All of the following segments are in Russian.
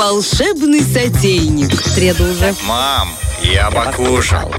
волшебный сотейник. Среду уже. Мам, я покушал.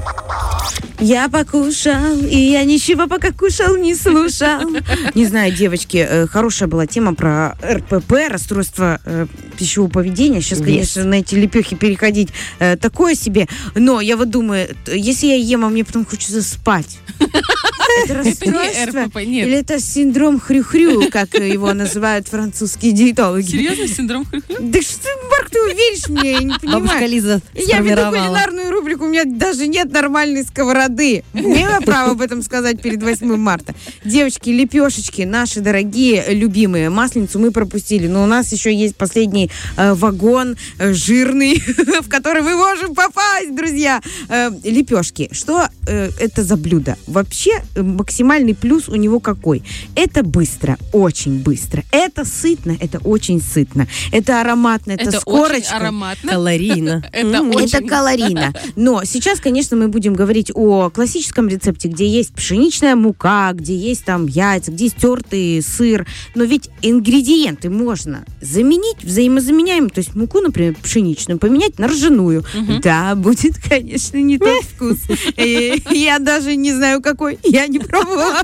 Я покушал, и я ничего пока кушал не слушал. Не знаю, девочки, э, хорошая была тема про РПП, расстройство э, пищевого поведения. Сейчас, конечно, на эти лепехи переходить э, такое себе. Но я вот думаю, если я ем, а мне потом хочется спать. Это Это не расстройство? РПП, нет. Или это синдром хрю-хрю, как его называют французские диетологи? Серьезно, синдром хрю-хрю? Да что, Марк, ты веришь мне? Я не понимаю. Бабушка Лиза Я веду кулинарную рубрику, у меня даже нет нормальной сковороды. Имела право об этом сказать перед 8 марта. Девочки, лепешечки, наши дорогие, любимые. Масленицу мы пропустили, но у нас еще есть последний э, вагон э, жирный, в который мы можем попасть, друзья. Э, лепешки. Что это за блюдо? Вообще максимальный плюс у него какой? Это быстро, очень быстро. Это сытно, это очень сытно. Это ароматно, это, Это с очень ароматно. Калорийно. Это очень... калорийно. Но сейчас, конечно, мы будем говорить о классическом рецепте, где есть пшеничная мука, где есть там яйца, где есть тертый сыр. Но ведь ингредиенты можно заменить, взаимозаменяем. То есть муку, например, пшеничную, поменять на ржаную. Да, будет, конечно, не тот вкус. Э, Я даже не знаю, какой. Я не пробовала.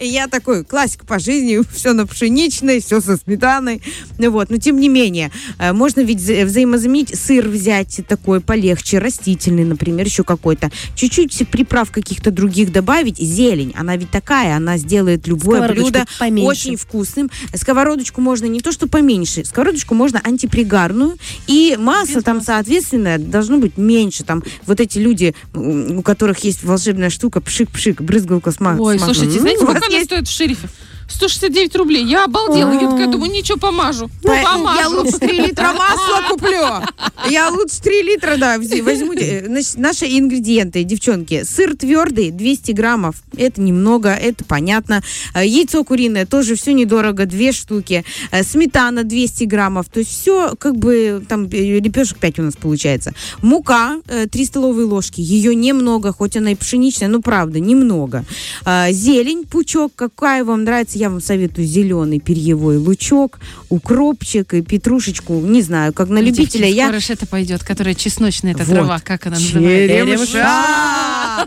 Я такой, классик по жизни, все на пшеничной, все со сметаной. Ну Вот. Но тем не менее, э, можно ведь вза- взаимозаменить сыр взять такой полегче, растительный, например, еще какой-то. Чуть-чуть приправ каких-то других добавить. Зелень, она ведь такая, она сделает любое блюдо поменьше. очень вкусным. Сковородочку можно не то, что поменьше, сковородочку можно антипригарную. И масло там, соответственно, должно быть меньше. Там вот эти люди, у которых есть волшебная штука, пшик-пшик, брызгалка с ма- Ой, с маслом. слушайте, знаете, сколько она стоит в шерифе? 169 рублей. Я обалдела. Я такая думаю, ничего, помажу. По- Я Помажу. лучше 3 литра масла куплю. Я лучше 3 литра, да, возьму. Э, Значит, наши ингредиенты, девчонки. Сыр твердый, 200 граммов. Это немного, это понятно. Э, Яйцо куриное, тоже все недорого, 2 штуки. Э, Сметана 200 граммов. То есть все, как бы, там э, лепешек 5 у нас получается. Мука, э, 3 столовые ложки. Ее немного, хоть она и пшеничная, но правда, немного. Зелень, пучок, какая вам нравится, я вам советую зеленый перьевой лучок, укропчик и петрушечку, не знаю, как на любителя. Я Скоро это пойдет, которая чесночная, эта Вот. трава, как она называется? Черемша!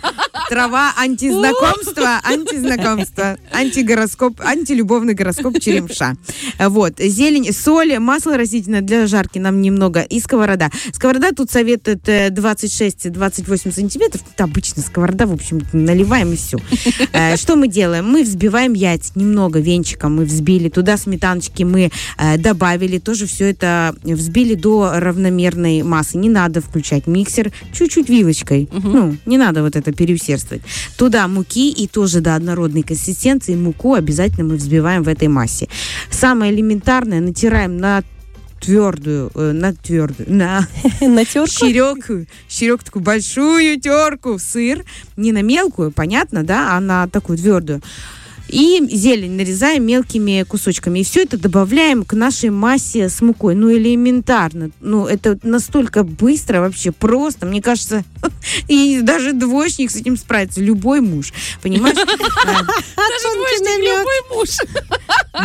Трава антизнакомства, антизнакомства, антигороскоп, антилюбовный гороскоп черемша. Вот, зелень, соль, масло растительное для жарки нам немного и сковорода. Сковорода тут советуют э, 26-28 сантиметров. Это обычно сковорода, в общем, наливаем и все. Что мы делаем? Мы взбиваем яйца немного венчиком, мы взбили. Туда сметаночки мы э, добавили. Тоже все это взбили до равномерной массы. Не надо включать миксер. Чуть-чуть вилочкой. Ну, не надо вот это переусердствовать. Туда муки и тоже до однородной консистенции муку обязательно мы взбиваем в этой массе. Самое элементарное натираем на твердую, э, на твердую, на На терку. щерекую, щерек такую большую терку в сыр, не на мелкую, понятно, да, а на такую твердую. И зелень нарезаем мелкими кусочками. И все это добавляем к нашей массе с мукой. Ну, элементарно. Ну, это настолько быстро, вообще просто. Мне кажется, и даже двоечник с этим справится. Любой муж. Понимаешь? Даже двоечник, любой муж.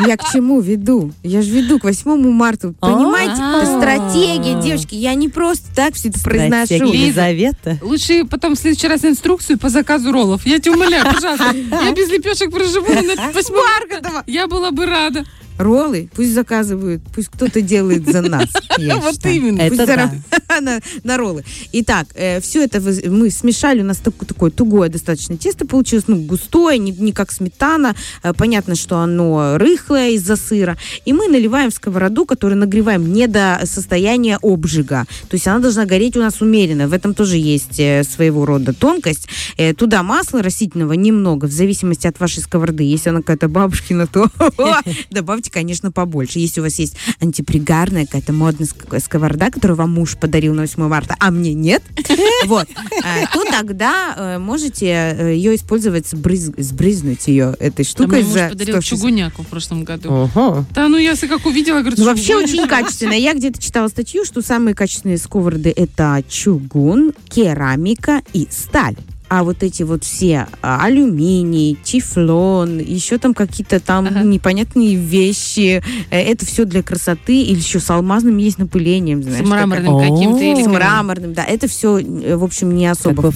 Я к чему веду? Я же веду к 8 марта. Понимаете? Это стратегия, девочки. Я не просто так все это произношу. Елизавета. Лучше потом в следующий раз инструкцию по заказу роллов. Я тебя умоляю, пожалуйста. Я без лепешек проживу на 8 марта. Я была бы рада. Роллы пусть заказывают, пусть кто-то делает за нас. Вот именно. Это на, роллы. Итак, все это мы смешали, у нас так- такое тугое достаточно тесто получилось, ну, густое, не, как сметана. Э, Понятно, что оно рыхлое из-за сыра. И мы наливаем в сковороду, которую нагреваем не до состояния обжига. То есть она должна гореть у нас умеренно. В этом тоже есть э, своего рода тонкость. Э, Туда масла растительного немного, в зависимости от вашей сковороды. Если она какая-то бабушкина, то добавьте, конечно, побольше. Если у вас есть антипригарная какая-то модная ск- сковорода, которую вам муж подарил на 8 марта, а мне нет, вот, э, то тогда э, можете э, ее использовать, сбрыз- сбрызнуть ее этой штукой муж за подарил 160. чугуняку в прошлом году. Да, ну я как увидела, говорю, Ну, «Ты вообще очень гонишь?» качественно. Я где-то читала статью, что самые качественные сковороды это чугун, керамика и сталь. А вот эти вот все а, алюминий, тефлон, еще там какие-то там Ага. непонятные вещи, э, это все для красоты, или еще с алмазным есть напылением, знаешь. С мраморным каким-то. или С мраморным, да. Это все, в общем, не особо Как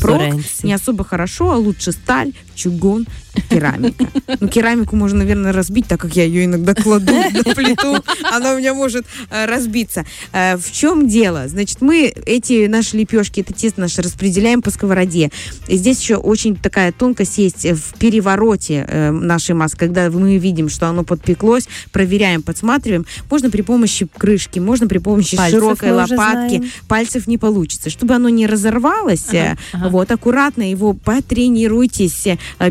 не особо хорошо, а лучше сталь, чугун, керамика. Ну, керамику можно, наверное, разбить, так как я ее иногда кладу на плиту, она у меня может э, разбиться. Э, В чем дело? Значит, мы эти наши лепешки, это тесто наше распределяем по сковороде. И здесь еще очень такая тонкость есть в перевороте э, нашей массы, когда мы видим, что оно подпеклось, проверяем, подсматриваем. Можно при помощи крышки, можно при помощи Пальцев широкой лопатки. Пальцев не получится. Чтобы оно не разорвалось, Ага, ага. вот, аккуратно его потренируйтесь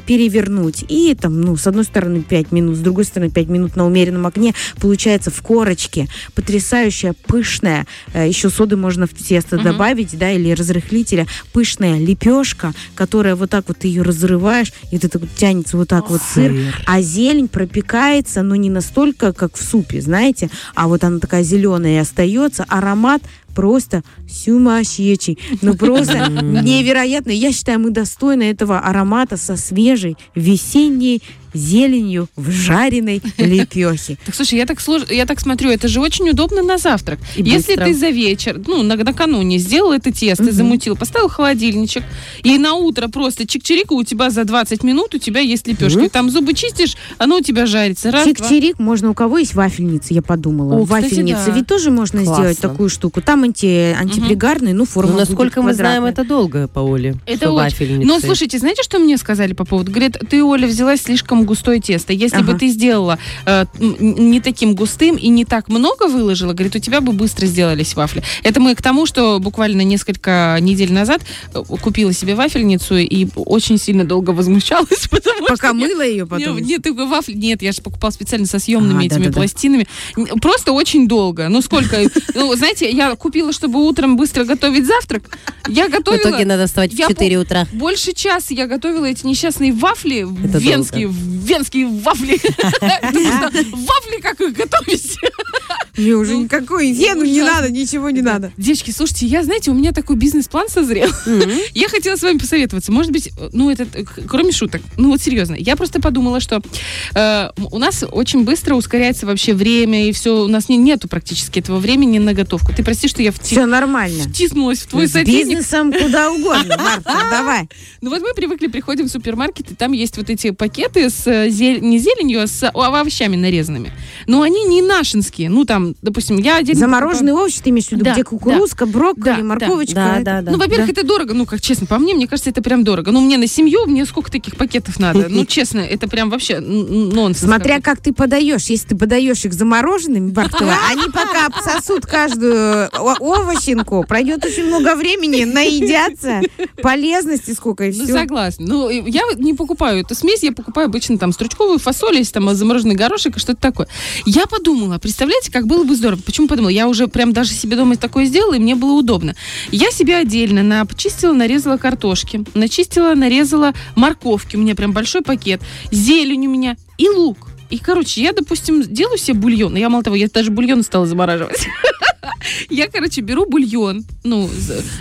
перевернуть. И там, ну, с одной стороны 5 минут, с другой стороны 5 минут на умеренном огне. Получается в корочке потрясающая, пышная, э, еще соды можно в тесто Мгм. добавить, да, или разрыхлителя, пышная лепешка, которая вот так вот ты ее разрываешь, и это так вот тянется вот так вот сыр, а зелень пропекается, но не настолько, как в супе, знаете, а вот она такая зеленая и остается, аромат просто сумасшедший. Ну просто невероятно. Я считаю, мы достойны этого аромата со свежей весенней зеленью в жареной лепехе. Так слушай, я так слож... я так смотрю, это же очень удобно на завтрак. И Если быстро. ты за вечер, ну, на- накануне сделал это тесто, замутил, поставил в холодильничек, и на утро просто чик-чирика у тебя за 20 минут у тебя есть лепешки. Там зубы чистишь, оно у тебя жарится. Раз, два. Чик-чирик можно, у кого есть вафельница, я подумала. О, кстати, Вафельница да. ведь тоже можно Классно. сделать такую штуку. Там анти, антипригарный, ну, форма Ну, насколько мы знаем, это долго, по Оле. Это очень. вафельницы. Но слушайте, знаете, что мне сказали по поводу? Говорят, ты, Оля, взяла слишком густое тесто. Если бы Ага. ты сделала э, не таким густым и не так много выложила, говорит, у тебя бы быстро сделались вафли. Это мы к тому, что буквально несколько недель назад э, купила себе вафельницу и очень сильно долго возмущалась, потому Пока что... я- мыла ее потом. Нет, нет, вафли. Нет, я же покупала специально со съемными А, этими да-да-да. пластинами. Н- Просто очень долго. Ну сколько? Ну, знаете, я купила, чтобы утром быстро готовить завтрак. Я В готовила. итоге надо вставать в Я 4 утра. Больше часа я готовила эти несчастные вафли, венские, венские вафли. Вафли как их готовить? Мне уже Ну, никакой вену не надо, ничего не надо. Девочки, слушайте, я, знаете, у меня такой бизнес-план созрел. Я хотела с вами посоветоваться. Может быть, ну, это, э, кроме шуток, ну, вот серьезно. Я просто подумала, что э, у нас очень быстро ускоряется вообще время, и все, у нас не, нету практически этого времени на готовку. Ты прости, что я вти- Все нормально. втиснулась в твой С сотейник. бизнесом куда угодно, Марта, давай. Ну вот мы привыкли, приходим в супермаркет, и там есть вот эти пакеты с э, зель- не зеленью, а с о- овощами нарезанными. Но они не нашинские. Ну там, допустим, я отдельно Замороженные овощи ты имеешь в виду, Да, где кукурузка, брокколи, Да, да, морковочка. Да, это- да, да. Ну, во-первых, это дорого. Ну, как честно, по мне, мне кажется, это прям дорого. Ну, мне на семью, мне сколько таких пакетов надо? Ну, честно, это прям вообще нонсенс. Смотря как ты подаешь. Если ты подаешь их замороженными, Бартова, они пока обсосут каждую овощинку, пройдет очень много времени, наедятся, полезности сколько и Ну, все. согласна. Ну, я не покупаю эту смесь, я покупаю обычно там стручковую фасоль, если там замороженный горошек и что-то такое. Я подумала, представляете, как было бы здорово. Почему подумала? Я уже прям даже себе дома такое сделала, и мне было удобно. Я себе отдельно на, почистила, нарезала картошки, начистила, нарезала морковки, у меня прям большой пакет, зелень у меня и лук. И, короче, я, допустим, делаю себе бульон. Я, мало того, я даже бульон стала замораживать. Я, короче, беру бульон, ну,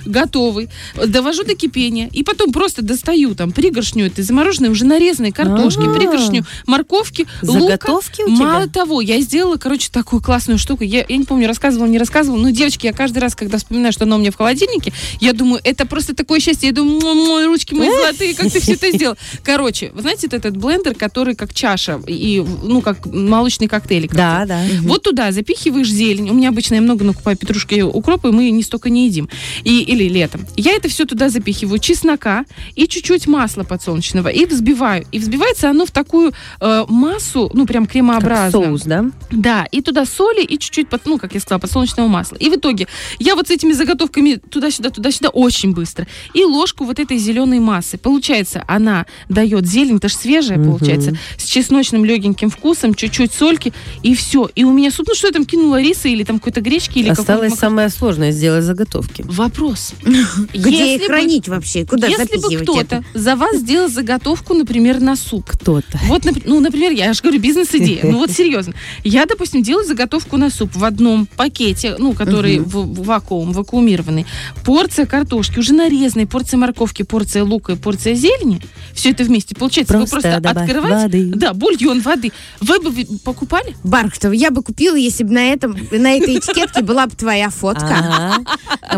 готовый, довожу до кипения, и потом просто достаю там пригоршню этой замороженной, уже нарезанной картошки, пригоршню морковки, лука. Заготовки у Мало тебя? того, я сделала, короче, такую классную штуку. Я, я не помню, рассказывала, не рассказывала. Но, девочки, я каждый раз, когда вспоминаю, что оно у меня в холодильнике, я думаю, это просто такое счастье. Я думаю, «М, мои ручки мои золотые, как ты все это сделал. Короче, вы знаете, вот этот блендер, который как чаша, и, ну, как молочный коктейль. Да, да. Вот туда запихиваешь зелень. У меня обычно я много накупаю петрушки и укропа, и мы не столько не едим. И, или летом. Я это все туда запихиваю. Чеснока и чуть-чуть масла подсолнечного. И взбиваю. И взбивается оно в такую э, массу, ну, прям Как кремообразную. соус, да? Да, и туда соли, и чуть-чуть, под- ну, как я сказала, подсолнечного масла. И в итоге я вот с этими заготовками туда-сюда, туда-сюда очень быстро. И ложку вот этой зеленой массы. Получается, она дает зелень, это же свежая, Мгм. получается, с чесночным легеньким вкусом, чуть-чуть сольки, и все. И у меня суп, ну что я там кинула риса или там какой-то гречки или Осталось Осталось самое сложное сделать заготовки. Вопрос. Где Если их бы- хранить вообще? Куда Если бы запихивать кто-то это? за вас сделал заготовку, например, на суп, Кто-то. Вот, ну, например, я же говорю, бизнес-идея. Ну, вот серьезно. Я, допустим, делаю заготовку на суп в одном пакете, ну, который в, в вакуум, вакуумированный. Порция картошки, уже нарезанной, порция морковки, порция лука и порция зелени. Все это вместе. Получается, Просто вы просто открываете... воды. Да, бульон воды. Вы бы покупали? Бархатов, я бы купила, если бы на этом, на этой этикетке была бы твоя фотка. Ага.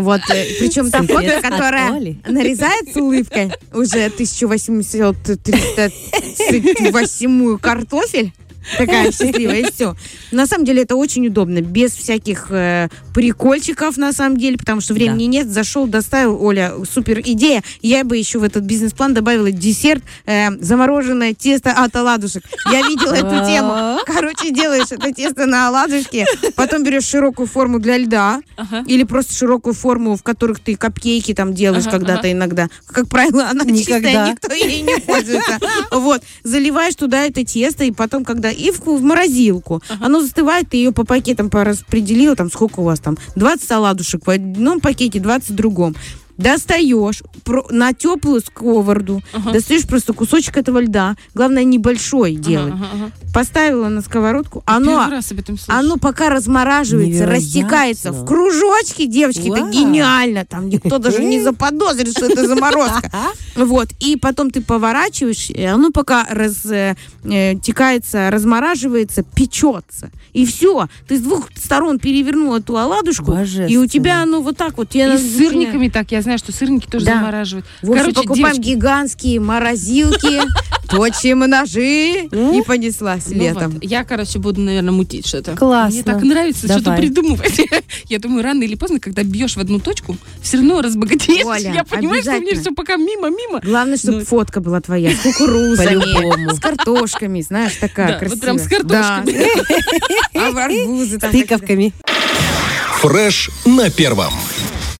Вот, э, причем та фотка, от которая Оли. нарезается улыбкой, уже 1838 картофель. Такая счастливая, и все. На самом деле это очень удобно, без всяких э, прикольчиков, на самом деле, потому что времени нет. Зашел, доставил, Оля, супер идея. Я бы еще в этот бизнес-план добавила десерт, э, замороженное тесто от оладушек. Я видела эту тему. Короче, делаешь это тесто на оладушке, потом берешь широкую форму для льда, Ага. или просто широкую форму, в которых ты капкейки там делаешь Ага, когда-то ага. иногда. Как правило, она чистая, Никогда. никто ей не пользуется. Вот. Заливаешь туда это тесто, и потом, когда и в, в морозилку. Оно застывает, ты ее по пакетам пораспределила, там сколько у вас там, 20 оладушек в одном пакете, 20 в другом. Достаешь на теплую сковороду, Ага. достаешь просто кусочек этого льда. Главное, небольшой делать. Ага, ага, ага. Поставила на сковородку. Первый Оно раз об этом слышу. оно пока размораживается, Невероятно. растекается в кружочки, девочки, это Вау. гениально. Там никто даже не заподозрит, что это заморозка. Вот, и потом ты поворачиваешь, и оно пока растекается, размораживается, печется. И все, ты с двух сторон перевернул эту оладушку, и у тебя оно вот так вот. И с сырниками так, я знаю, что сырники тоже Да. замораживают. В общем, Короче, покупаем девочки, гигантские морозилки, точим ножи, и понеслась ну летом. вот, я, короче, буду, наверное, мутить что-то. Классно. Мне так нравится что-то придумывать. Я думаю, рано или поздно, когда бьешь в одну точку, все равно разбогатеешь. Оля, я понимаю, что мне все пока мимо-мимо. Главное, чтобы фотка была твоя, с кукурузами, с картошками, знаешь, такая Да, красивая. вот прям с картошками. А в арбузы там. Тыковками. Фреш на первом.